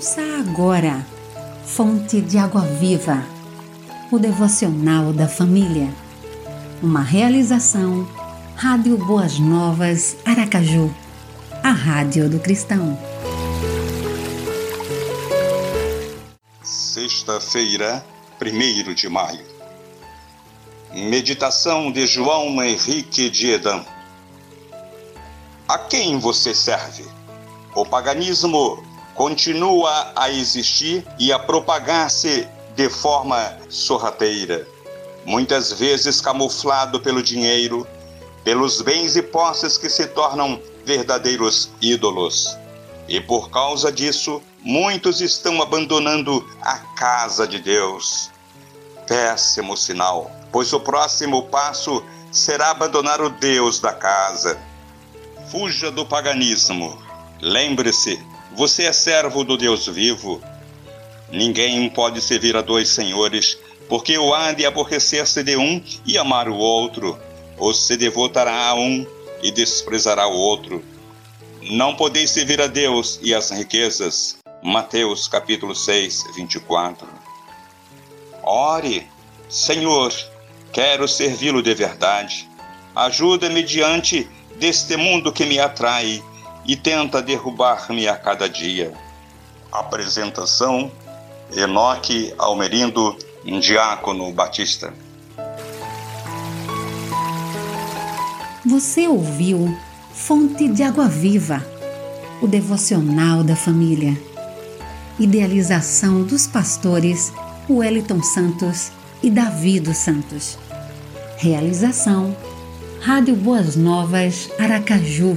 Ouça agora, Fonte de Água Viva, o devocional da família. Uma realização, Rádio Boas Novas, Aracaju, a Rádio do Cristão. Sexta-feira, 1 de maio. Meditação de João Henrique de Edam. A quem você serve? O paganismo continua a existir e a propagar-se de forma sorrateira, muitas vezes camuflado pelo dinheiro, pelos bens e posses que se tornam verdadeiros ídolos. E por causa disso, muitos estão abandonando a casa de Deus. Péssimo sinal, pois o próximo passo será abandonar o Deus da casa. Fuja do paganismo. Lembre-se você é servo do Deus vivo. Ninguém pode servir a dois senhores, porque o há de aborrecer-se de um e amar o outro, ou se devotará a um e desprezará o outro. Não podeis servir a Deus e as riquezas. Mateus capítulo 6, 24. Ore, Senhor, quero servi-lo de verdade. Ajuda-me diante deste mundo que me atrai e tenta derrubar-me a cada dia. Apresentação: Enoque Almerindo, Diácono Batista. Você ouviu Fonte de Água Viva, o devocional da família. Idealização dos pastores Wellington Santos e Davi dos Santos. Realização: Rádio Boas Novas Aracaju